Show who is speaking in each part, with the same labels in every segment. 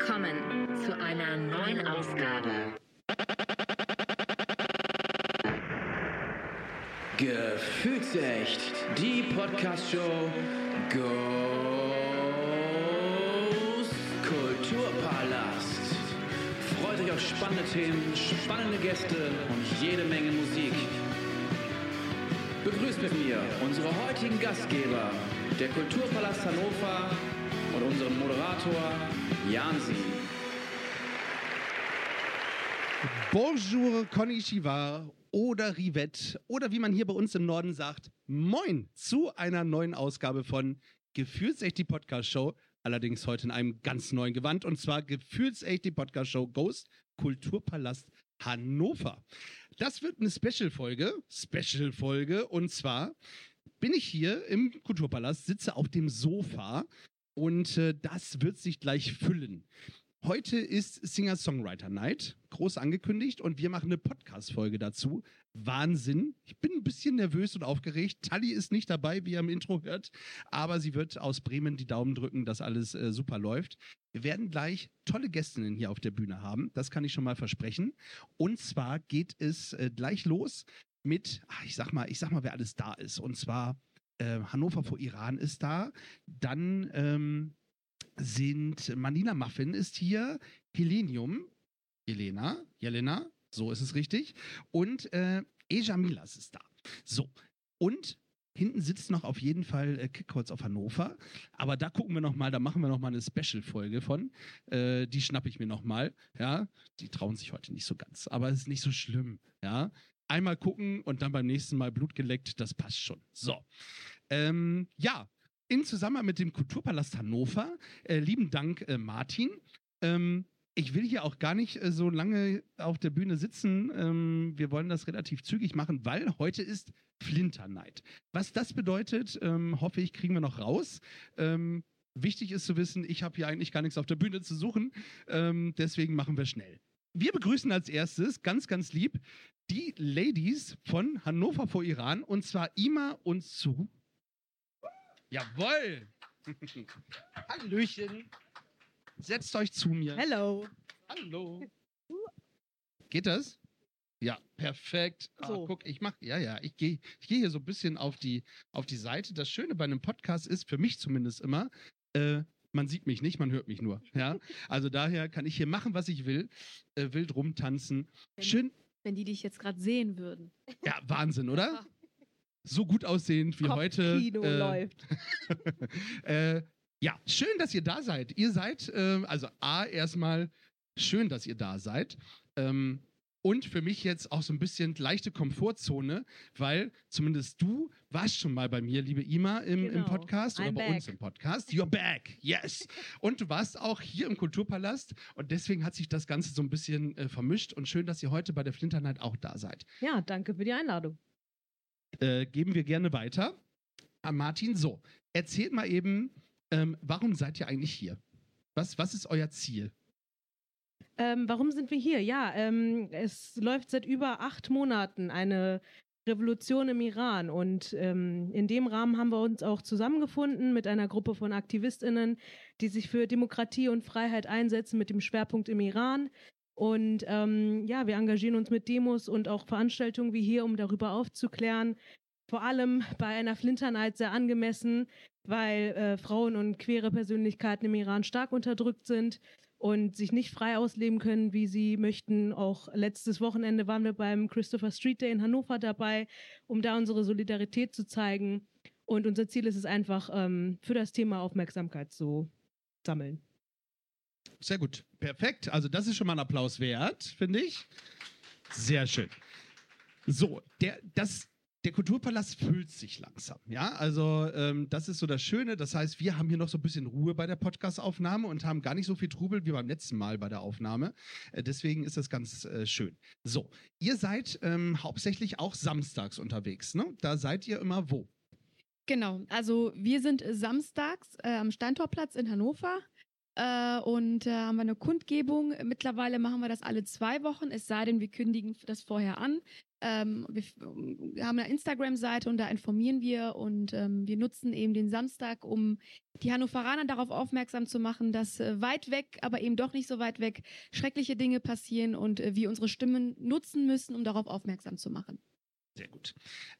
Speaker 1: willkommen zu einer neuen Ausgabe.
Speaker 2: Gefühlsecht, die Podcast-Show Ghost Kulturpalast. Freut euch auf spannende Themen, spannende Gäste und jede Menge Musik. Begrüßt mit mir unsere heutigen Gastgeber, der Kulturpalast Hannover und unseren Moderator Jansi.
Speaker 3: Bonjour, konnichiwa oder Rivette oder wie man hier bei uns im Norden sagt, moin zu einer neuen Ausgabe von Gefühlsecht die Podcast Show. Allerdings heute in einem ganz neuen Gewand und zwar Gefühlsecht die Podcast Show Ghost Kulturpalast Hannover. Das wird eine Special-Folge, Special-Folge und zwar bin ich hier im Kulturpalast, sitze auf dem Sofa und äh, das wird sich gleich füllen. Heute ist Singer-Songwriter Night, groß angekündigt, und wir machen eine Podcast-Folge dazu. Wahnsinn. Ich bin ein bisschen nervös und aufgeregt. Tali ist nicht dabei, wie ihr im Intro hört, aber sie wird aus Bremen die Daumen drücken, dass alles äh, super läuft. Wir werden gleich tolle Gästinnen hier auf der Bühne haben. Das kann ich schon mal versprechen. Und zwar geht es äh, gleich los mit, ach, ich sag mal, ich sag mal, wer alles da ist. Und zwar äh, Hannover vor Iran ist da. Dann ähm, sind Manila Muffin ist hier, Helenium, Jelena, Jelena, so ist es richtig, und äh, Eja Milas ist da. So, und hinten sitzt noch auf jeden Fall äh, Kickholz auf Hannover, aber da gucken wir noch mal, da machen wir noch mal eine Special-Folge von, äh, die schnappe ich mir noch mal, ja, die trauen sich heute nicht so ganz, aber es ist nicht so schlimm, ja. Einmal gucken und dann beim nächsten Mal Blut geleckt, das passt schon. So, ähm, ja, in Zusammenhang mit dem Kulturpalast Hannover. Äh, lieben Dank, äh, Martin. Ähm, ich will hier auch gar nicht äh, so lange auf der Bühne sitzen. Ähm, wir wollen das relativ zügig machen, weil heute ist Flinter Night. Was das bedeutet, ähm, hoffe ich, kriegen wir noch raus. Ähm, wichtig ist zu wissen, ich habe hier eigentlich gar nichts auf der Bühne zu suchen. Ähm, deswegen machen wir schnell. Wir begrüßen als erstes ganz, ganz lieb die Ladies von Hannover vor Iran und zwar Ima und Su. Jawoll! Hallöchen! Setzt euch zu mir.
Speaker 4: Hello.
Speaker 3: Hallo. Geht das? Ja, perfekt. Ah,
Speaker 4: So.
Speaker 3: guck, ich mach, ja, ja, ich gehe ich geh hier so ein bisschen auf die, auf die Seite. Das Schöne bei einem Podcast ist, für mich zumindest immer, äh, man sieht mich nicht, man hört mich nur. Ja, also daher kann ich hier machen, was ich will, äh, wild rumtanzen. Schön,
Speaker 4: Wenn die dich jetzt gerade sehen würden.
Speaker 3: ja, Wahnsinn, oder? So gut aussehend wie heute.
Speaker 4: Kopfkino
Speaker 3: äh,
Speaker 4: läuft.
Speaker 3: äh, ja, schön, dass ihr da seid. Ihr seid, ähm, also A, erstmal schön, dass ihr da seid. Ähm, und für mich jetzt auch so ein bisschen leichte Komfortzone, weil zumindest du warst schon mal bei mir, liebe Ima, im, im
Speaker 4: Genau.
Speaker 3: Podcast oder
Speaker 4: I'm
Speaker 3: bei
Speaker 4: back.
Speaker 3: uns im Podcast. You're back, yes. Und du warst auch hier im Kulturpalast und deswegen hat sich das Ganze so ein bisschen äh, vermischt und schön, dass ihr heute bei der Flinter Night auch da seid
Speaker 4: Ja, danke für die Einladung.
Speaker 3: äh, geben wir gerne weiter an Martin. So, erzählt mal eben, ähm, warum seid ihr eigentlich hier? Was, was ist euer Ziel?
Speaker 4: Ähm, warum sind wir hier? Ja, ähm, es läuft seit über acht Monaten eine Revolution im Iran und ähm, in dem Rahmen haben wir uns auch zusammengefunden mit einer Gruppe von AktivistInnen, die sich für Demokratie und Freiheit einsetzen mit dem Schwerpunkt im Iran. Und ähm, ja, wir engagieren uns mit Demos und auch Veranstaltungen wie hier, um darüber aufzuklären. Vor allem bei einer Flinter Night sehr angemessen, weil äh, Frauen und queere Persönlichkeiten im Iran stark unterdrückt sind und sich nicht frei ausleben können, wie sie möchten. Auch letztes Wochenende waren wir beim Christopher Street Day in Hannover dabei, um da unsere Solidarität zu zeigen. Und unser Ziel ist es einfach, ähm, für das Thema Aufmerksamkeit zu sammeln.
Speaker 3: Sehr gut. Perfekt. Also, das ist schon mal ein Applaus wert, finde ich. Sehr schön. So, der, das, der Kulturpalast füllt sich langsam. Ja, also ähm, das ist so das Schöne. Das heißt, wir haben hier noch so ein bisschen Ruhe bei der Podcast-Aufnahme und haben gar nicht so viel Trubel wie beim letzten Mal bei der Aufnahme. Äh, deswegen ist das ganz äh, schön. So, ihr seid ähm, hauptsächlich auch samstags unterwegs. Ne? Da seid ihr immer wo?
Speaker 5: Genau, also wir sind samstags äh, am Steintorplatz in Hannover. Äh, und äh, haben wir eine Kundgebung. Mittlerweile machen wir das alle zwei Wochen, es sei denn, wir kündigen das vorher an. Ähm, wir, haben eine Instagram-Seite und da informieren wir und ähm, wir nutzen eben den Samstag, um die Hannoveraner darauf aufmerksam zu machen, dass äh, weit weg, aber eben doch nicht so weit weg, schreckliche Dinge passieren und äh, wir unsere Stimmen nutzen müssen, um darauf aufmerksam zu machen.
Speaker 3: Sehr gut.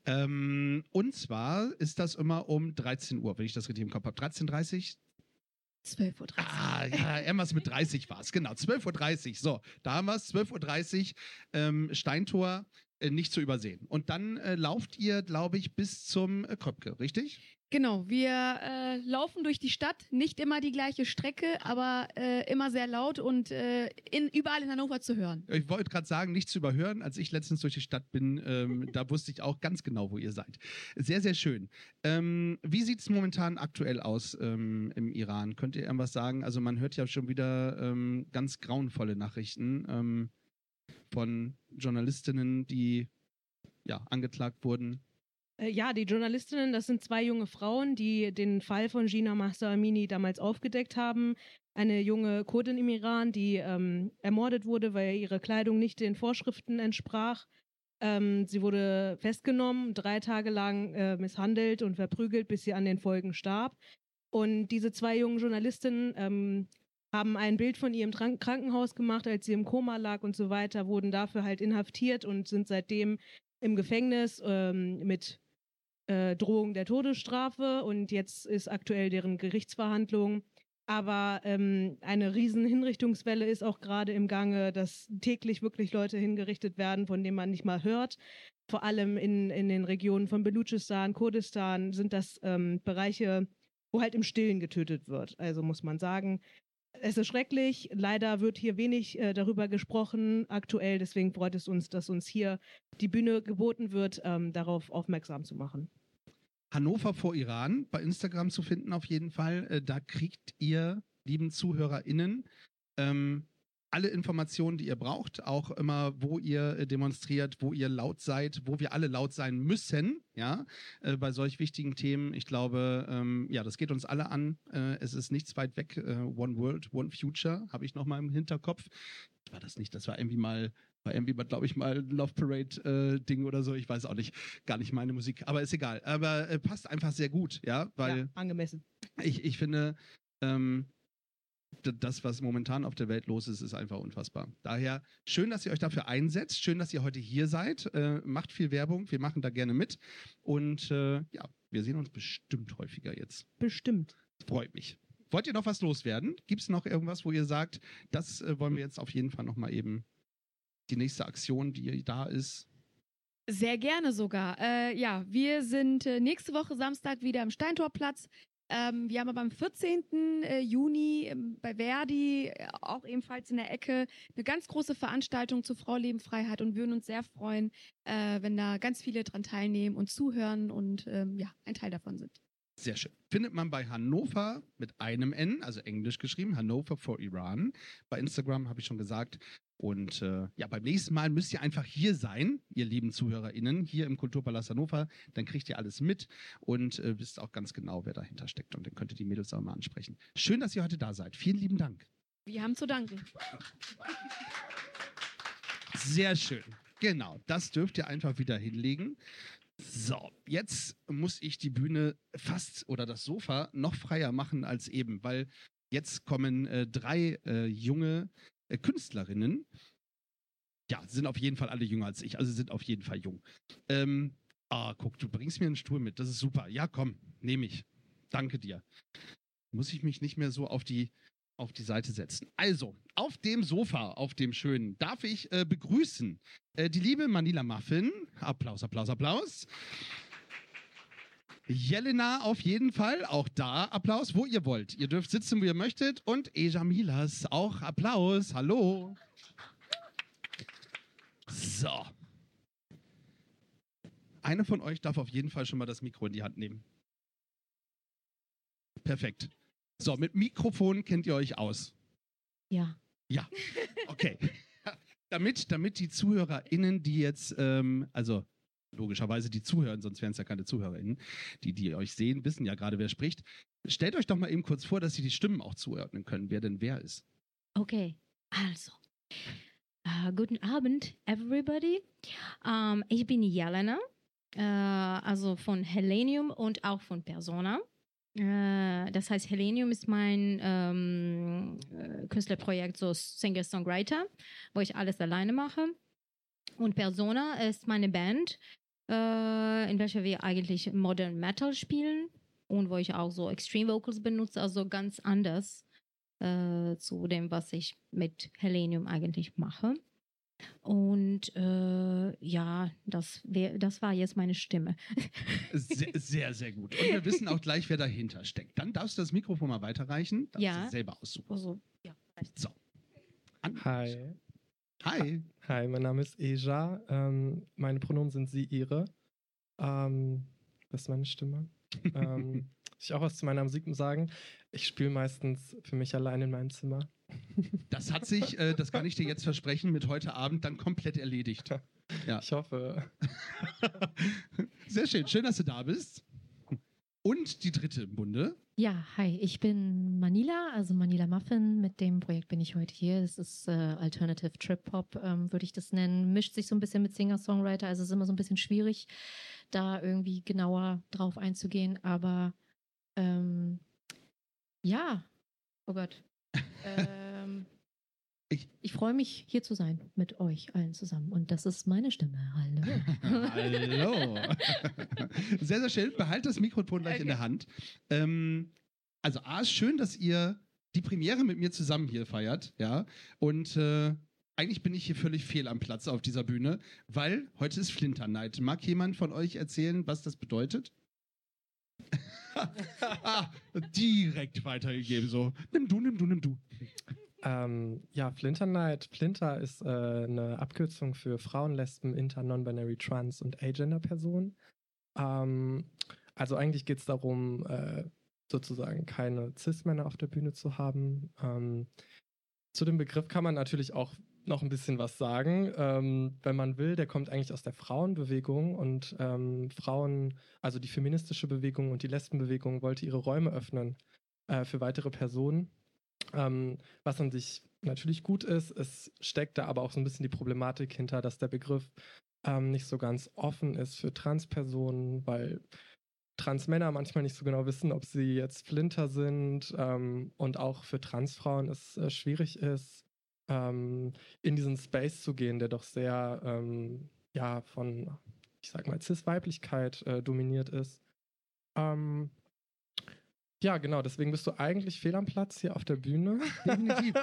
Speaker 3: Ähm, und zwar ist das immer um 13 Uhr, wenn ich das richtig im Kopf habe. 13.30
Speaker 5: 12.30 Uhr.
Speaker 3: Ah, ja, irgendwas mit 30 war es. Genau, 12.30 Uhr. So, da haben wir es. 12.30 Uhr. Ähm, Steintor äh, nicht zu übersehen. Und dann äh, lauft ihr, glaube ich, bis zum äh, Kröpke, richtig?
Speaker 5: Genau, wir äh, laufen durch die Stadt, nicht immer die gleiche Strecke, aber äh, immer sehr laut und äh, in, überall in Hannover zu hören.
Speaker 3: Ich wollte gerade sagen, nicht zu überhören. Als ich letztens durch die Stadt bin, ähm, da wusste ich auch ganz genau, wo ihr seid. Sehr, sehr schön. Ähm, wie sieht es momentan aktuell aus ähm, im Iran? Könnt ihr irgendwas sagen? Also man hört ja schon wieder ähm, ganz grauenvolle Nachrichten ähm, von Journalistinnen, die ja, angeklagt wurden
Speaker 4: Ja, die Journalistinnen, das sind zwei junge Frauen, die den Fall von Gina Mahsa Amini damals aufgedeckt haben. Eine junge Kurdin im Iran, die ähm, ermordet wurde, weil ihre Kleidung nicht den Vorschriften entsprach. Ähm, sie wurde festgenommen, drei Tage lang äh, misshandelt und verprügelt, bis sie an den Folgen starb. Und diese zwei jungen Journalistinnen ähm, haben ein Bild von ihr im Krankenhaus gemacht, als sie im Koma lag und so weiter, wurden dafür halt inhaftiert und sind seitdem im Gefängnis ähm, mit äh, Drohung der Todesstrafe und jetzt ist aktuell deren Gerichtsverhandlung. Aber ähm, eine riesen Hinrichtungswelle ist auch gerade im Gange, dass täglich wirklich Leute hingerichtet werden, von denen man nicht mal hört. Vor allem in, in den Regionen von Belutschistan, Kurdistan sind das ähm, Bereiche, wo halt im Stillen getötet wird. Also muss man sagen, es ist schrecklich. Leider wird hier wenig äh, darüber gesprochen aktuell. Deswegen freut es uns, dass uns hier die Bühne geboten wird, ähm, darauf aufmerksam zu machen.
Speaker 3: Hannover vor Iran bei Instagram zu finden auf jeden Fall. Äh, da kriegt ihr, lieben ZuhörerInnen, ähm, alle Informationen, die ihr braucht, auch immer, wo ihr äh, demonstriert, wo ihr laut seid, wo wir alle laut sein müssen, ja, äh, bei solch wichtigen Themen. Ich glaube, ähm, ja, das geht uns alle an. Äh, es ist nichts weit weg. Äh, One World, One Future, habe ich noch mal im Hinterkopf. War das nicht? Das war irgendwie mal war irgendwie, glaube ich, mal ein Love Parade-Ding oder so. Ich weiß auch nicht. Gar nicht meine Musik. Aber ist egal. Aber äh, passt einfach sehr gut, ja, weil
Speaker 4: ja, angemessen.
Speaker 3: ich, ich finde, ähm, das, was momentan auf der Welt los ist, ist einfach unfassbar. Daher schön, dass ihr euch dafür einsetzt. Schön, dass ihr heute hier seid. Äh, macht viel Werbung. Wir machen da gerne mit. Und äh, ja, wir sehen uns bestimmt häufiger jetzt.
Speaker 4: Bestimmt.
Speaker 3: Freut mich. Wollt ihr noch was loswerden? Gibt es noch irgendwas, wo ihr sagt, das äh, wollen wir jetzt auf jeden Fall noch mal eben die nächste Aktion, die da ist?
Speaker 5: Sehr gerne sogar. Äh, ja, wir sind äh, nächste Woche Samstag wieder im Steintorplatz. Ähm, wir haben aber am 14. äh, Juni ähm, bei Verdi, äh, auch ebenfalls in der Ecke, eine ganz große Veranstaltung zu Frau Leben Freiheit und würden uns sehr freuen, äh, wenn da ganz viele dran teilnehmen und zuhören und ähm, ja, ein Teil davon sind.
Speaker 3: Sehr schön. Findet man bei Hannover mit einem N, also englisch geschrieben, Hannover for Iran. Bei Instagram habe ich schon gesagt. Und äh, ja, beim nächsten Mal müsst ihr einfach hier sein, ihr lieben ZuhörerInnen, hier im Kulturpalast Hannover. Dann kriegt ihr alles mit und äh, wisst auch ganz genau, wer dahinter steckt. Und dann könnt ihr die Mädels auch mal ansprechen. Schön, dass ihr heute da seid. Vielen lieben Dank.
Speaker 5: Wir haben zu danken.
Speaker 3: Sehr schön. Genau, das dürft ihr einfach wieder hinlegen. So, jetzt muss ich die Bühne fast oder das Sofa noch freier machen als eben, weil jetzt kommen äh, drei äh, junge äh, Künstlerinnen. Ja, sind auf jeden Fall alle jünger als ich, also sind auf jeden Fall jung. Ähm, ah, guck, du bringst mir einen Stuhl mit, das ist super. Ja, komm, nehme ich. Danke dir. Muss ich mich nicht mehr so auf die auf die Seite setzen. Also, auf dem Sofa, auf dem schönen, darf ich äh, begrüßen äh, die liebe Manila Muffin. Applaus, Applaus, Applaus. Jelena auf jeden Fall, auch da Applaus, wo ihr wollt. Ihr dürft sitzen, wo ihr möchtet. Und Eja Milas, auch Applaus. Hallo. So. Eine von euch darf auf jeden Fall schon mal das Mikro in die Hand nehmen. Perfekt. So, mit Mikrofon kennt ihr euch aus.
Speaker 5: Ja.
Speaker 3: Ja, okay. damit, damit die ZuhörerInnen, die jetzt, ähm, also logischerweise die zuhören, sonst wären es ja keine ZuhörerInnen, die, die euch sehen, wissen ja gerade, wer spricht. stellt euch doch mal eben kurz vor, dass Sie die Stimmen auch zuordnen können, wer denn wer ist.
Speaker 6: Okay, also. Äh, guten Abend, everybody. Ähm, ich bin Jelena, äh, also von Hellenium und auch von Persona. Äh, das heißt, Hellenium ist mein ähm, äh, Künstlerprojekt, so Singer-Songwriter, wo ich alles alleine mache. Und Persona ist meine Band, in welcher wir eigentlich Modern Metal spielen und wo ich auch so Extreme Vocals benutze, also ganz anders äh, zu dem, was ich mit Hellenium eigentlich mache. Und äh, ja, das, wär, das war jetzt meine Stimme.
Speaker 3: Sehr, sehr, sehr gut. Und wir wissen auch gleich, wer dahinter steckt. Dann darfst du das Mikrofon mal weiterreichen. Darfst
Speaker 6: Ja.
Speaker 3: du selber aussuchen.
Speaker 6: Also, ja.
Speaker 3: So. An
Speaker 7: Hi.
Speaker 3: Hi.
Speaker 7: Hi, mein Name ist Eja. Ähm, meine Pronomen sind sie, ihre. Ähm, das ist meine Stimme. ähm, ich auch was zu meiner Musik sagen. Ich spiele meistens für mich allein in meinem Zimmer.
Speaker 3: Das hat sich, äh, das kann ich dir jetzt versprechen, mit heute Abend dann komplett erledigt. Ja.
Speaker 7: Ich hoffe.
Speaker 3: Sehr schön. Schön, dass du da bist. Und die dritte im Bunde.
Speaker 8: Ja, hi, ich bin Manila, also Manila Muffin. Mit dem Projekt bin ich heute hier. Es ist äh, Alternative Trip Hop, ähm, würde ich das nennen. Mischt sich so ein bisschen mit Singer-Songwriter, also es ist immer so ein bisschen schwierig, da irgendwie genauer drauf einzugehen. Aber ähm, ja, oh Gott. ähm,
Speaker 3: Ich-
Speaker 8: ich freue mich, hier zu sein mit euch allen zusammen. Und das ist meine Stimme. Hallo.
Speaker 3: Hallo. Sehr, sehr schön. Behalt das Mikrofon gleich in der Hand. Ähm, also, A, ist schön, dass ihr die Premiere mit mir zusammen hier feiert. Ja. Und äh, eigentlich bin ich hier völlig fehl am Platz auf dieser Bühne, weil heute ist Flinter Night. Mag jemand von euch erzählen, was das bedeutet? ah, direkt weitergegeben. So, nimm du, nimm du, nimm du.
Speaker 7: Ähm, ja, Flinter Night. Flinter ist äh, eine Abkürzung für Frauen, Lesben, Inter, Non-Binary, Trans und Agender-Personen. Ähm, also eigentlich geht es darum, äh, sozusagen keine Cis-Männer auf der Bühne zu haben. Ähm, zu dem Begriff kann man natürlich auch noch ein bisschen was sagen, ähm, wenn man will. Der kommt eigentlich aus der Frauenbewegung und ähm, Frauen, also die feministische Bewegung und die Lesbenbewegung wollte ihre Räume öffnen äh, für weitere Personen. Ähm, was an sich natürlich gut ist, es steckt da aber auch so ein bisschen die Problematik hinter, dass der Begriff ähm, nicht so ganz offen ist für Transpersonen, weil Transmänner manchmal nicht so genau wissen, ob sie jetzt Flinter sind ähm, und auch für Transfrauen es äh, schwierig ist, ähm, in diesen Space zu gehen, der doch sehr ähm, ja von, ich sag mal, Cis-Weiblichkeit äh, dominiert ist. Ähm, ja, genau, deswegen bist du eigentlich fehl am Platz hier auf der Bühne.
Speaker 3: Definitiv.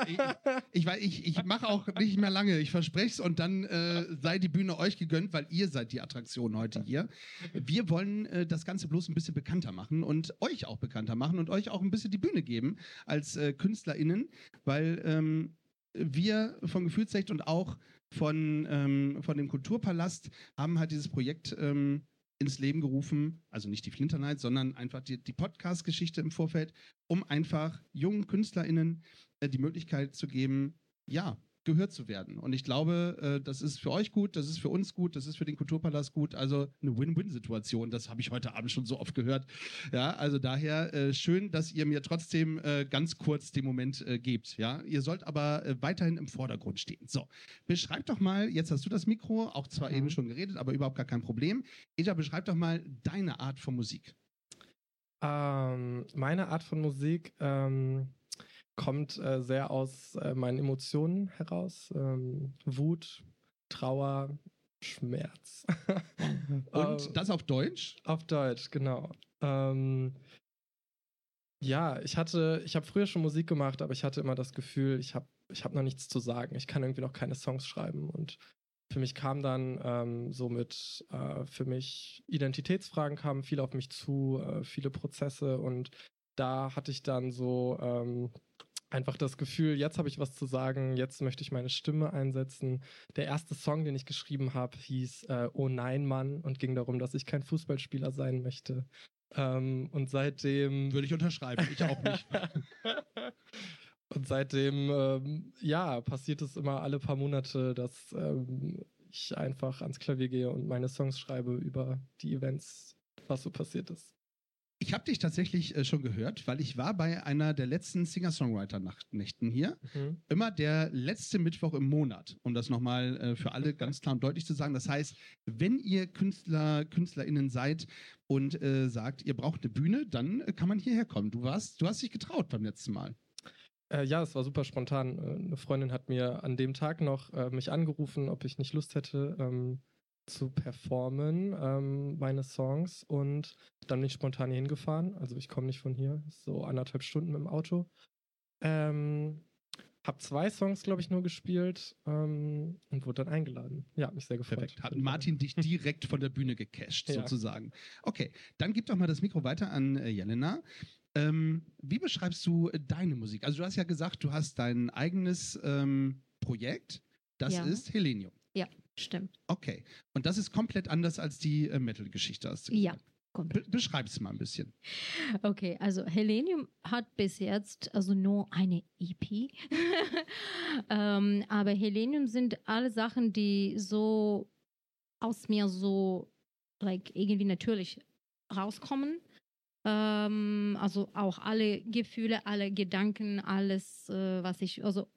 Speaker 3: Ich, ich, ich, mache auch nicht mehr lange, ich verspreche es und dann äh, sei die Bühne euch gegönnt, weil ihr seid die Attraktion heute hier. Wir wollen äh, das Ganze bloß ein bisschen bekannter machen und euch auch bekannter machen und euch auch ein bisschen die Bühne geben als äh, KünstlerInnen, weil ähm, wir von Gefühlsecht und auch von, ähm, von dem Kulturpalast haben halt dieses Projekt ähm, ins Leben gerufen, also nicht die Flinter Night, sondern einfach die, die Podcast-Geschichte im Vorfeld, um einfach jungen KünstlerInnen äh, die Möglichkeit zu geben, ja, gehört zu werden. Und ich glaube, äh, das ist für euch gut, das ist für uns gut, das ist für den Kulturpalast gut. Also eine Win-Win-Situation. Das habe ich heute Abend schon so oft gehört. Ja, also daher äh, schön, dass ihr mir trotzdem äh, ganz kurz den Moment gebt. Ja, ihr sollt aber weiterhin im Vordergrund stehen. So, beschreib doch mal. Jetzt hast du das Mikro, auch zwar
Speaker 7: Mhm.
Speaker 3: eben schon geredet, aber überhaupt gar kein Problem. Eja, beschreib doch mal deine Art von Musik.
Speaker 7: Ähm, meine Art von Musik ähm, kommt äh, sehr aus äh, meinen Emotionen heraus. Ähm, Wut, Trauer, Schmerz.
Speaker 3: Und
Speaker 7: Ähm,
Speaker 3: das auf Deutsch?
Speaker 7: auf Deutsch, genau. Ähm, ja, ich hatte, ich habe früher schon Musik gemacht, aber ich hatte immer das Gefühl, ich habe ich hab noch nichts zu sagen. Ich kann irgendwie noch keine Songs schreiben. Und für mich kam dann ähm, somit, äh, für mich Identitätsfragen kamen viel auf mich zu, äh, viele Prozesse. Und da hatte ich dann so ähm, einfach das Gefühl, jetzt habe ich was zu sagen, jetzt möchte ich meine Stimme einsetzen. Der erste Song, den ich geschrieben habe, hieß äh, Oh nein, Mann und ging darum, dass ich kein Fußballspieler sein möchte. Ähm, und seitdem
Speaker 3: Würde ich unterschreiben. Ich auch nicht.
Speaker 7: und seitdem, ähm, ja, passiert es immer alle paar Monate, dass ähm, ich einfach ans Klavier gehe und meine Songs schreibe über die Events, was so passiert ist.
Speaker 3: Ich habe dich tatsächlich äh, schon gehört, weil ich war bei einer der letzten Singer-Songwriter-Nächten hier.
Speaker 7: Mhm.
Speaker 3: Immer der letzte Mittwoch im Monat, um das nochmal äh, für alle ganz klar und deutlich zu sagen. Das heißt, wenn ihr Künstler, KünstlerInnen seid und äh, sagt, ihr braucht eine Bühne, dann äh, kann man hierher kommen. Du warst, du hast dich getraut beim letzten Mal.
Speaker 7: Äh, ja, es war super spontan. Äh, Eine Freundin hat mir an dem Tag noch äh, mich angerufen, ob ich nicht Lust hätte, ähm, zu performen, ähm, meine Songs. Und dann bin ich spontan hier hingefahren. Also ich komme nicht von hier, so anderthalb Stunden mit dem Auto. Ähm, hab zwei Songs, glaube ich, nur gespielt ähm, und wurde dann eingeladen. Ja, hat mich sehr gefreut.
Speaker 3: Perfekt. Hat Martin dich direkt von der Bühne gecasht,
Speaker 7: Ja.
Speaker 3: sozusagen. Okay, dann gib doch mal das Mikro weiter an äh, Jelena. Ähm, wie beschreibst du äh, deine Musik? Also du hast ja gesagt, du hast dein eigenes ähm, Projekt. Das
Speaker 6: Ja.
Speaker 3: ist Helenium.
Speaker 6: Stimmt.
Speaker 3: Okay. Und das ist komplett anders als die äh, Metal-Geschichte,
Speaker 6: Ja.
Speaker 3: Be beschreib es mal ein bisschen.
Speaker 6: Okay, also Helenium hat bis jetzt also nur eine EP. ähm, aber Helenium sind alle Sachen, die so aus mir so like, irgendwie natürlich rauskommen. Ähm, also auch alle Gefühle, alle Gedanken, alles, äh, was ich, also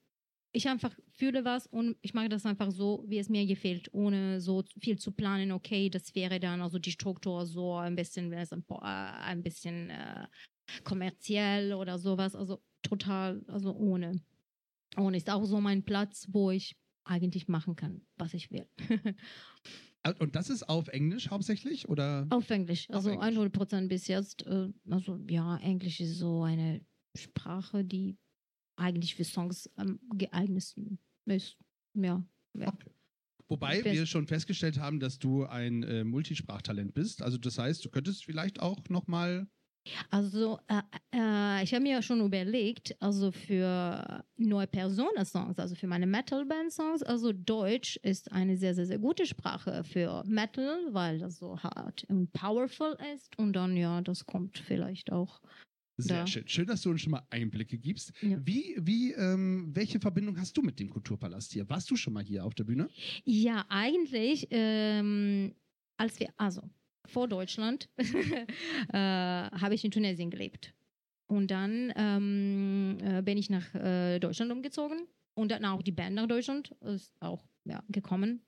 Speaker 6: ich einfach fühle was und ich mache das einfach so, wie es mir gefällt, ohne so viel zu planen. Okay, das wäre dann also die Struktur so ein bisschen, wäre es ein, bisschen äh, kommerziell oder sowas. Also total, also ohne. Und ist auch so mein Platz, wo ich eigentlich machen kann, was ich will.
Speaker 3: Äh, Und das ist auf Englisch hauptsächlich? Oder?
Speaker 6: Auf Englisch,
Speaker 3: Auf
Speaker 6: also
Speaker 3: Englisch.
Speaker 6: 100 Prozent bis jetzt. Äh, also ja, Englisch ist so eine Sprache, die eigentlich für Songs am geeignetsten ist. Ja. ja.
Speaker 3: Okay. Wobei wir schon festgestellt haben, dass du ein äh, Multisprachtalent bist. Also das heißt, du könntest vielleicht auch nochmal.
Speaker 6: Also äh, äh, ich habe mir schon überlegt, also für neue Personen-Songs, also für meine Metal-Band-Songs, also Deutsch ist eine sehr, sehr, sehr gute Sprache für Metal, weil das so hart und powerful ist. Und dann, ja, das kommt vielleicht auch.
Speaker 3: Sehr
Speaker 6: Ja.
Speaker 3: schön. Schön, dass du uns schon mal Einblicke gibst.
Speaker 6: Ja.
Speaker 3: Wie, wie, ähm, welche Verbindung hast du mit dem Kulturpalast hier? Warst du schon mal hier auf der Bühne?
Speaker 6: Ja, eigentlich, ähm, als wir, also vor Deutschland, äh, habe ich in Tunesien gelebt. Und dann ähm, äh, bin ich nach äh, Deutschland umgezogen und dann auch die Band nach Deutschland ist auch ja, gekommen.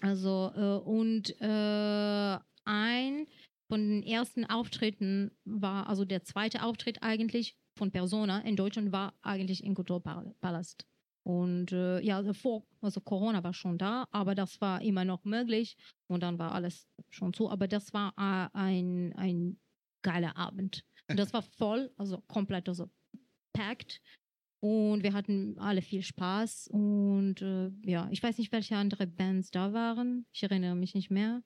Speaker 6: Also, äh, und äh, ein von den ersten Auftritten war, also der zweite Auftritt eigentlich von Persona in Deutschland war eigentlich in Kulturpalast. Und äh, ja, also vor, also Corona war schon da, aber das war immer noch möglich und dann war alles schon zu. Aber das war äh, ein, ein geiler Abend. Und das war voll, also komplett also packed. Und wir hatten alle viel Spaß. Und äh, ja, ich weiß nicht, welche andere Bands da waren. Ich erinnere mich nicht mehr.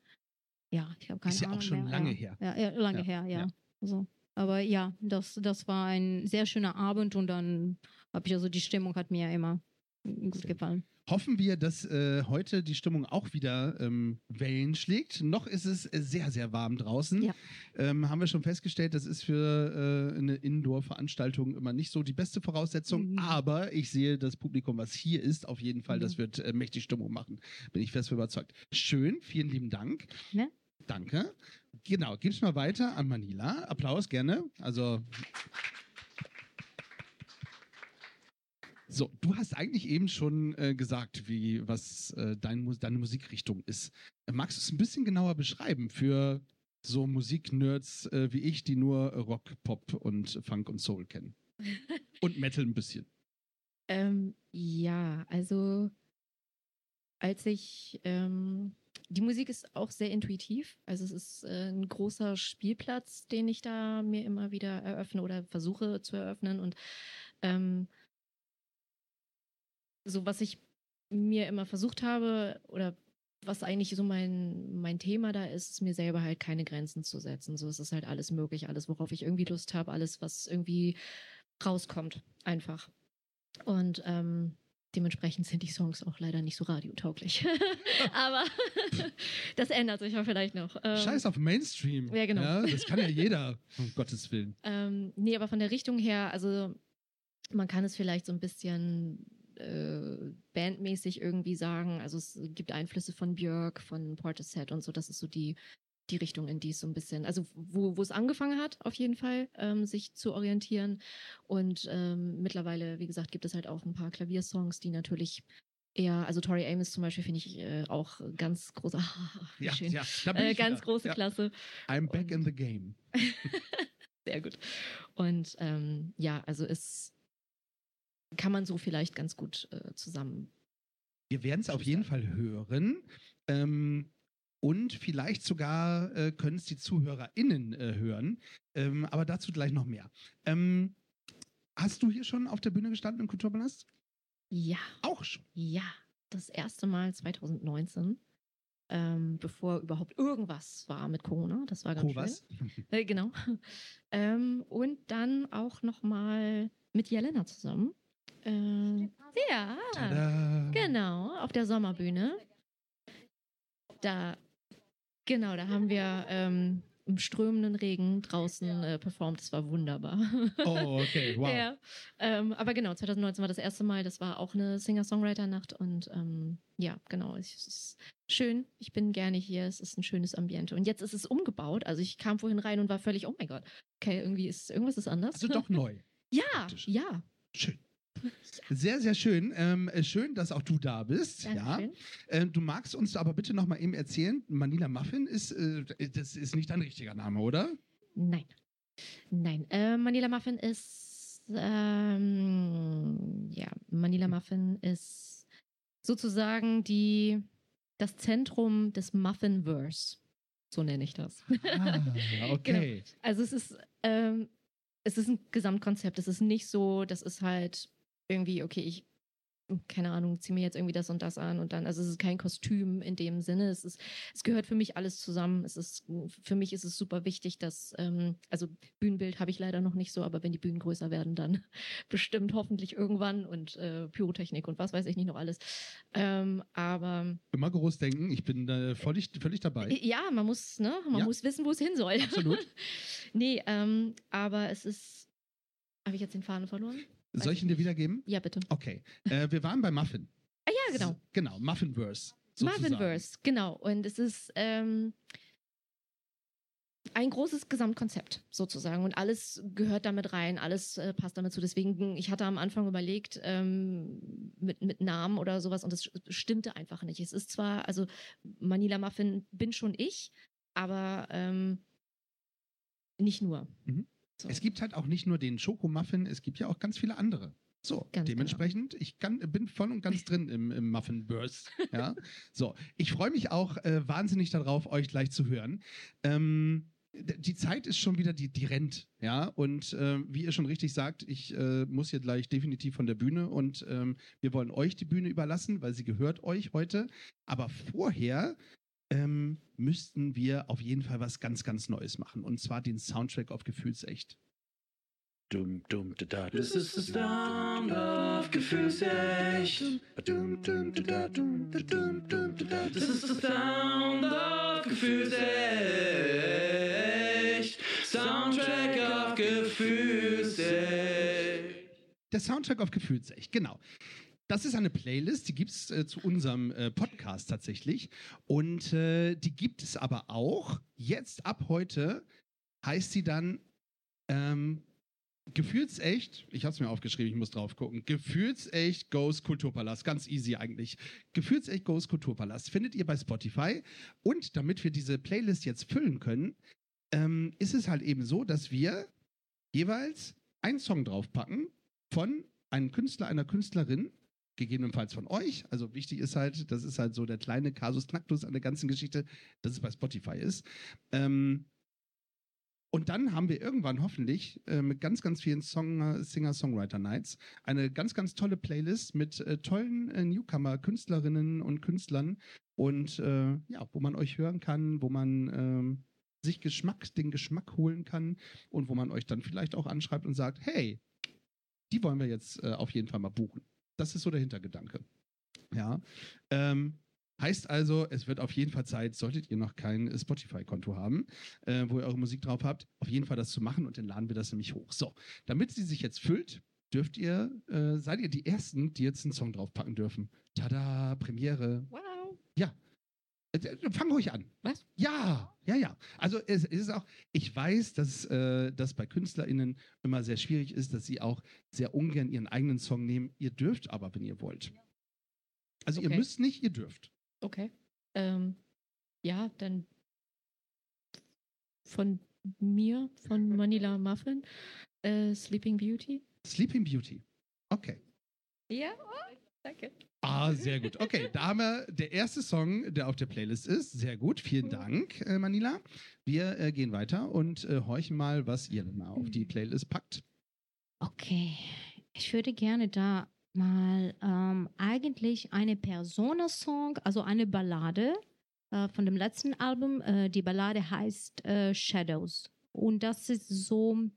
Speaker 6: Ja, ich habe keine
Speaker 3: Ist ja auch
Speaker 6: Ahnung
Speaker 3: schon
Speaker 6: mehr.
Speaker 3: lange her.
Speaker 6: Ja, ja lange
Speaker 3: Ja,
Speaker 6: her, ja.
Speaker 3: ja.
Speaker 6: Also, aber ja, das, das war ein sehr schöner Abend und dann habe ich also die Stimmung hat mir immer gut gefallen.
Speaker 3: Hoffen wir, dass äh, heute die Stimmung auch wieder ähm, Wellen schlägt. Noch ist es sehr, sehr warm draußen.
Speaker 6: Ja.
Speaker 3: Ähm, haben wir schon festgestellt, das ist für äh, eine Indoor-Veranstaltung immer nicht so die beste Voraussetzung.
Speaker 6: Mhm.
Speaker 3: Aber ich sehe das Publikum, was hier ist, auf jeden Fall, das
Speaker 6: Mhm.
Speaker 3: wird äh, mächtig Stimmung machen. Bin ich fest überzeugt. Schön, vielen lieben Dank.
Speaker 6: Ne?
Speaker 3: Danke. Genau, gib's mal weiter an Manila. Applaus gerne. Also. So, du hast eigentlich eben schon äh, gesagt, wie was äh, dein, deine Musikrichtung ist. Magst du es ein bisschen genauer beschreiben für so Musiknerds äh, wie ich, die nur Rock, Pop und Funk und Soul kennen? Und Metal ein bisschen.
Speaker 8: Ähm, ja, also als ich ähm, die Musik ist auch sehr intuitiv. Also es ist äh, ein großer Spielplatz, den ich da mir immer wieder eröffne oder versuche zu eröffnen. Und ähm, so was ich mir immer versucht habe oder was eigentlich so mein, mein Thema da ist, ist mir selber halt keine Grenzen zu setzen. So es ist halt alles möglich, alles, worauf ich irgendwie Lust habe, alles, was irgendwie rauskommt, einfach. Und ähm, dementsprechend sind die Songs auch leider nicht so radiotauglich. Aber das ändert sich ja vielleicht noch. Ähm,
Speaker 3: Scheiß auf Mainstream.
Speaker 8: ja, genau.
Speaker 3: das kann ja jeder, um Gottes Willen.
Speaker 8: Ähm, nee, aber von der Richtung her, also man kann es vielleicht so ein bisschen äh, bandmäßig irgendwie sagen. Also es gibt Einflüsse von Björk, von Portishead und so. Das ist so die die Richtung, in die es so ein bisschen, also wo, wo es angefangen hat, auf jeden Fall, ähm, sich zu orientieren. Und ähm, mittlerweile, wie gesagt, gibt es halt auch ein paar Klaviersongs, die natürlich eher, also Tori Amos zum Beispiel finde ich äh, auch ganz große,
Speaker 3: Ja,
Speaker 8: schön.
Speaker 3: ja,
Speaker 8: Äh, ganz
Speaker 3: wieder.
Speaker 8: große
Speaker 3: Ja.
Speaker 8: Klasse.
Speaker 3: I'm back
Speaker 8: Und-
Speaker 3: in the game.
Speaker 8: Sehr gut. Und ähm, ja, also es kann man so vielleicht ganz gut äh, zusammen.
Speaker 3: Wir werden es auf jeden Fall hören. Ähm, und vielleicht sogar äh, können es die ZuhörerInnen äh, hören. Ähm, aber dazu gleich noch mehr. Ähm, hast du hier schon auf der Bühne gestanden im Kulturpalast?
Speaker 8: Ja,
Speaker 3: Auch schon.
Speaker 8: ja, das erste Mal 2019. Ähm, bevor überhaupt irgendwas war mit Corona. Das war ganz
Speaker 3: Oh, was?
Speaker 8: schön. Äh, genau. Ähm, und dann auch noch mal mit Jelena zusammen. Ähm, ja,
Speaker 3: Tada.
Speaker 8: Genau, auf der Sommerbühne. Da, genau, da haben wir ähm, im strömenden Regen draußen äh, performt. Das war wunderbar.
Speaker 3: Oh, okay, wow.
Speaker 8: Ja, ähm, aber genau, 2019 war das erste Mal. Das war auch eine Singer-Songwriter-Nacht und ähm, ja, genau, es ist schön. Ich bin gerne hier. Es ist ein schönes Ambiente. Und jetzt ist es umgebaut. Also ich kam vorhin rein und war völlig, oh mein Gott, okay, irgendwie ist irgendwas ist anders.
Speaker 3: Also doch neu.
Speaker 8: ja,
Speaker 3: praktisch.
Speaker 8: ja.
Speaker 3: Schön. Sehr, sehr schön. Ähm, äh, schön, dass auch du da bist. Ja.
Speaker 8: Dankeschön.
Speaker 3: Ähm, du magst uns aber bitte noch mal eben erzählen, Manila Muffin ist, äh, das ist nicht dein richtiger Name, oder?
Speaker 8: Nein. Nein. Äh, Manila Muffin ist. Ähm, ja, Manila Muffin ist sozusagen die, das Zentrum des Muffinverse. So nenne ich das.
Speaker 3: Ah, okay.
Speaker 8: Also es ist, ähm, es ist ein Gesamtkonzept. Es ist nicht so, das ist halt irgendwie, okay, ich, keine Ahnung, ziehe mir jetzt irgendwie das und das an und dann, also es ist kein Kostüm in dem Sinne. Es ist, es gehört für mich alles zusammen. Es ist, für mich ist es super wichtig, dass, ähm, also Bühnenbild habe ich leider noch nicht so, aber wenn die Bühnen größer werden, dann bestimmt hoffentlich irgendwann und äh, Pyrotechnik und was weiß ich nicht noch alles. Ähm, aber
Speaker 3: Immer groß denken, ich bin äh, völlig, völlig dabei.
Speaker 8: ja, man muss, ne, man
Speaker 3: Ja.
Speaker 8: muss wissen, wo es hin soll.
Speaker 3: Absolut.
Speaker 8: nee, ähm, aber es ist. Habe ich jetzt den Faden verloren?
Speaker 3: Soll ich ihn dir wiedergeben?
Speaker 8: Ja, bitte.
Speaker 3: Okay. Äh, wir waren bei Muffin.
Speaker 8: Ah ja, genau.
Speaker 3: Genau, Muffinverse. sozusagen.
Speaker 8: Marvinverse, genau. Und es ist ähm, ein großes Gesamtkonzept sozusagen. Und alles gehört damit rein, alles äh, passt damit zu. Deswegen, ich hatte am Anfang überlegt, ähm, mit, mit Namen oder sowas, und das stimmte einfach nicht. Es ist zwar, also Manila Muffin bin schon ich, aber ähm, nicht nur.
Speaker 3: Mhm.
Speaker 8: So.
Speaker 3: Es gibt halt auch nicht nur den Schokomuffin, es gibt ja auch ganz viele andere. So,
Speaker 8: Ganz
Speaker 3: dementsprechend, ich kann, bin voll und ganz drin im, im Muffinverse. Ja, so. Ich freue mich auch äh, wahnsinnig darauf, euch gleich zu hören. Ähm, die Zeit ist schon wieder, die, die rennt, ja. Und äh, wie ihr schon richtig sagt, ich äh, muss hier gleich definitiv von der Bühne und ähm, wir wollen euch die Bühne überlassen, weil sie gehört euch heute. Aber vorher ähm, müssten wir auf jeden Fall was ganz, ganz Neues machen. Und zwar den Soundtrack auf Gefühlsecht.
Speaker 2: Dum, dum, da, da.
Speaker 9: Das ist das Sound of Gefühlsecht.
Speaker 2: Dum, dum, da, da, dum, da, dum, dum, da, da.
Speaker 9: Das ist das Sound of Gefühlsecht. Soundtrack of Gefühlsecht.
Speaker 3: Der Soundtrack auf Gefühlsecht, genau. Das ist eine Playlist, die gibt es äh, zu unserem äh, Podcast tatsächlich. Und äh, die gibt es aber auch, jetzt ab heute heißt sie dann ähm, Gefühlsecht, ich habe es mir aufgeschrieben, ich muss drauf gucken. Gefühlsecht Goes Kulturpalast, ganz easy eigentlich. Gefühlsecht Goes Kulturpalast findet ihr bei Spotify. Und damit wir diese Playlist jetzt füllen können, ähm, ist es halt eben so, dass wir jeweils einen Song draufpacken von einem Künstler, einer Künstlerin, gegebenenfalls von euch. Also wichtig ist halt, das ist halt so der kleine Kasus Knacktus an der ganzen Geschichte, dass es bei Spotify ist. Ähm, und dann haben wir irgendwann hoffentlich äh, mit ganz, ganz vielen Song Singer-Songwriter-Nights eine ganz, ganz tolle Playlist mit äh, tollen äh, Newcomer-Künstlerinnen und Künstlern und äh, ja, wo man euch hören kann, wo man ähm, sich Geschmack, den Geschmack holen kann und wo man euch dann vielleicht auch anschreibt und sagt, hey, die wollen wir jetzt äh, auf jeden Fall mal buchen. Das ist so der Hintergedanke. Ja. Ähm, heißt also, es wird auf jeden Fall Zeit, solltet ihr noch kein Spotify-Konto haben, äh, wo ihr eure Musik drauf habt, auf jeden Fall das zu machen und dann laden wir das nämlich hoch. So, damit sie sich jetzt füllt, dürft ihr, äh, seid ihr die Ersten, die jetzt einen Song draufpacken dürfen. Tada, Premiere.
Speaker 8: Wow.
Speaker 3: Ja. Äh, Fang ruhig an.
Speaker 8: Was?
Speaker 3: Ja, ja, ja. Also es, es ist auch, ich weiß, dass äh, das bei KünstlerInnen immer sehr schwierig ist, dass sie auch sehr ungern ihren eigenen Song nehmen. Ihr dürft aber, wenn ihr wollt. Also ihr
Speaker 8: Okay.
Speaker 3: müsst nicht, ihr dürft.
Speaker 8: Okay. Ähm, ja, dann von mir, von Manila Muffin, äh, Sleeping Beauty.
Speaker 3: Sleeping Beauty. Okay.
Speaker 8: Ja, oh, danke.
Speaker 3: Ah, sehr gut. Okay, da haben wir der erste Song, der auf der Playlist ist. Sehr gut, vielen Dank, äh, Manila. Wir äh, gehen weiter und äh, horchen mal, was ihr denn mal auf die Playlist packt.
Speaker 6: Okay, ich würde gerne da mal ähm, eigentlich eine Persona-Song, also eine Ballade äh, von dem letzten Album. Äh, die Ballade heißt Shadows. Und das ist so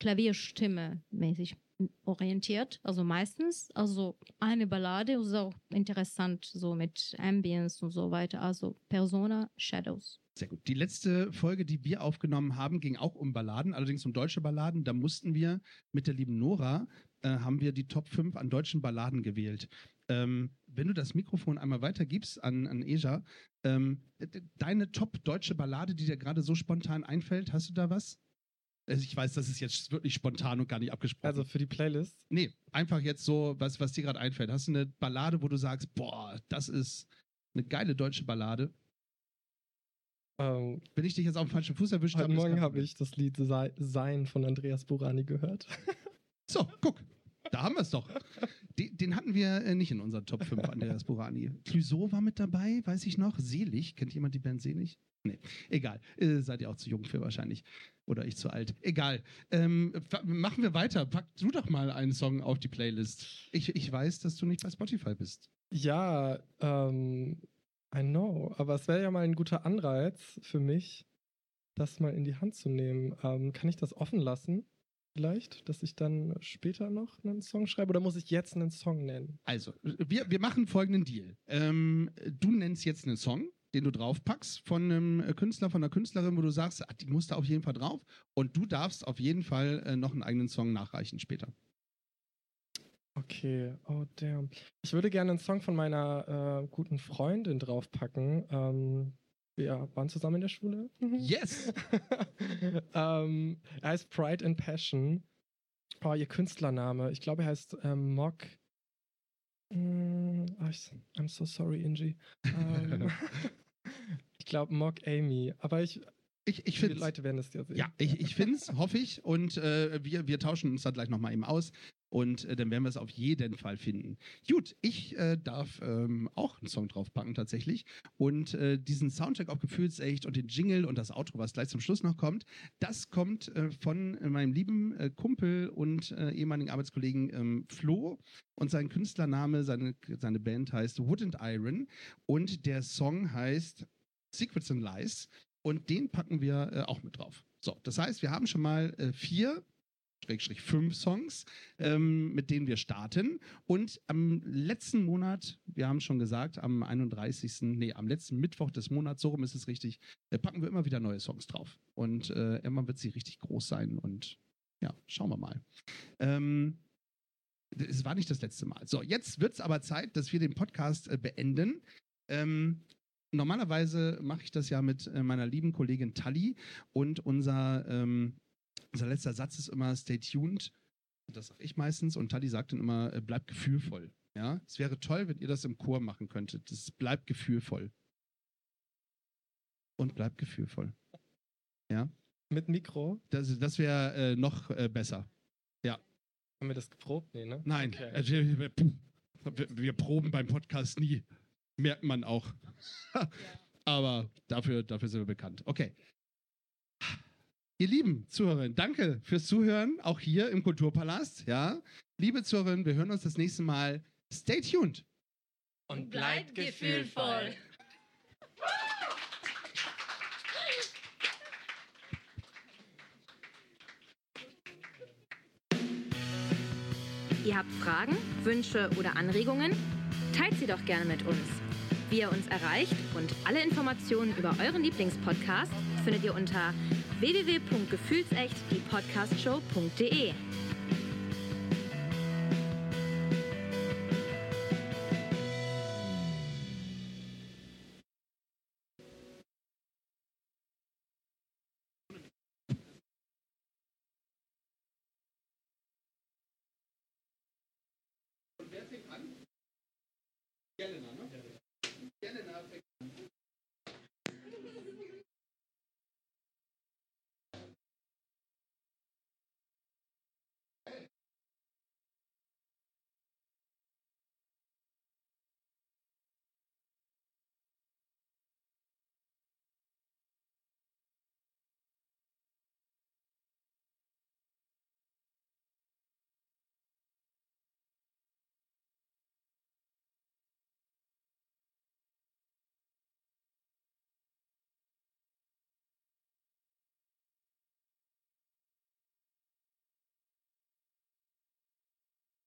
Speaker 6: Klavierstimme mäßig orientiert, also meistens. Also eine Ballade ist auch interessant, so mit Ambience und so weiter. Also Persona Shadows.
Speaker 3: Sehr gut. Die letzte Folge, die wir aufgenommen haben, ging auch um Balladen, allerdings um deutsche Balladen. Da mussten wir mit der lieben Nora, äh, haben wir die Top 5 an deutschen Balladen gewählt. Ähm, wenn du das Mikrofon einmal weitergibst an, an Eja, ähm, deine Top deutsche Ballade, die dir gerade so spontan einfällt, hast du da was? Also ich weiß, das ist jetzt wirklich spontan und gar nicht abgesprochen.
Speaker 7: Also für die Playlist.
Speaker 3: nee, einfach jetzt so, was, was dir gerade einfällt. Hast du eine Ballade, wo du sagst, boah, das ist eine geile deutsche Ballade?
Speaker 7: Ähm,
Speaker 3: Wenn ich dich jetzt auf dem falschen Fuß erwischt
Speaker 7: heute
Speaker 3: ist
Speaker 7: Morgen habe ich das Lied Sei- Sein von Andreas Burani gehört.
Speaker 3: So, guck. Da haben wir es doch. Den, den hatten wir äh, nicht in unseren Top 5, Andreas Burani. Clouseau war mit dabei, weiß ich noch. Selig. Kennt jemand die Band Selig? Nee, egal. Äh, seid ihr auch zu jung für wahrscheinlich. Oder ich zu alt. Egal. Ähm, machen wir weiter. Pack du doch mal einen Song auf die Playlist. Ich, ich weiß, dass du nicht bei Spotify bist.
Speaker 7: Ja, ähm, I know. Aber es wäre ja mal ein guter Anreiz für mich, das mal in die Hand zu nehmen. Ähm, kann ich das offen lassen? Vielleicht, dass ich dann später noch einen Song schreibe oder muss ich jetzt einen Song nennen?
Speaker 3: Also, wir, wir machen folgenden Deal. Ähm, du nennst jetzt einen Song, den du draufpackst von einem äh, Künstler, von einer Künstlerin, wo du sagst, ah, die muss da auf jeden Fall drauf. Und du darfst auf jeden Fall äh, noch einen eigenen Song nachreichen später.
Speaker 7: Okay, oh damn. Ich würde gerne einen Song von meiner äh, guten Freundin draufpacken. Ähm, wir waren zusammen in der Schule.
Speaker 3: Yes!
Speaker 7: ähm, er heißt Pride and Passion. Oh, ihr Künstlername. Ich glaube, er heißt ähm, Mock. Mm, oh, ich, I'm so sorry, Inji. Ähm, ich glaube, Mock Amy. Aber ich,
Speaker 3: Ich, ich
Speaker 7: die
Speaker 3: finde
Speaker 7: Leute werden es ja sehen.
Speaker 3: Ja, ich, ich finde es, hoffe ich. Und äh, wir, wir tauschen uns dann gleich nochmal eben aus. Und äh, dann werden wir es auf jeden Fall finden. Gut, ich äh, darf ähm, auch einen Song draufpacken tatsächlich. Und äh, diesen Soundtrack auf Gefühlsecht und den Jingle und das Outro, was gleich zum Schluss noch kommt, das kommt äh, von äh, meinem lieben äh, Kumpel und äh, ehemaligen Arbeitskollegen ähm, Flo. Und sein Künstlername, seine, seine Band heißt Wood and Iron. Und der Song heißt Secrets and Lies. Und den packen wir äh, auch mit drauf. So, das heißt, wir haben schon mal äh, vier, Schrägstrich fünf Songs, ähm, mit denen wir starten. Und am letzten Monat, wir haben schon gesagt, am 31., nee, am letzten Mittwoch des Monats, so rum ist es richtig, äh, packen wir immer wieder neue Songs drauf. Und äh, irgendwann wird sie richtig groß sein und ja, schauen wir mal. Ähm, es war nicht das letzte Mal. So, jetzt wird es aber Zeit, dass wir den Podcast äh, beenden. Ähm, normalerweise mache ich das ja mit äh, meiner lieben Kollegin Tali und unser, ähm, unser letzter Satz ist immer Stay tuned. Das sage ich meistens und Tali sagt dann immer, äh, bleibt gefühlvoll. Ja, es wäre toll, wenn ihr das im Chor machen könntet. Das bleibt gefühlvoll. Und bleibt gefühlvoll. Ja,
Speaker 7: Mit Mikro.
Speaker 3: das, das wäre äh, noch äh, besser.
Speaker 7: Haben wir das geprobt? Nee, ne?
Speaker 3: Nein,
Speaker 7: Okay.
Speaker 3: wir, wir, wir proben beim Podcast nie. Merkt man auch. Aber dafür, dafür sind wir bekannt. Okay. Ihr lieben Zuhörerinnen, danke fürs Zuhören, auch hier im Kulturpalast. Ja, liebe Zuhörerinnen, wir hören uns das nächste Mal. Stay tuned.
Speaker 7: Und
Speaker 6: bleibt gefühlvoll. Ihr habt Fragen, Wünsche oder Anregungen? Teilt sie doch gerne mit uns. Wie ihr uns erreicht und alle Informationen über euren Lieblingspodcast findet ihr unter www.gefühlsecht-diepodcastshow.de.
Speaker 3: Wer fängt an? Gerne. Ne? enough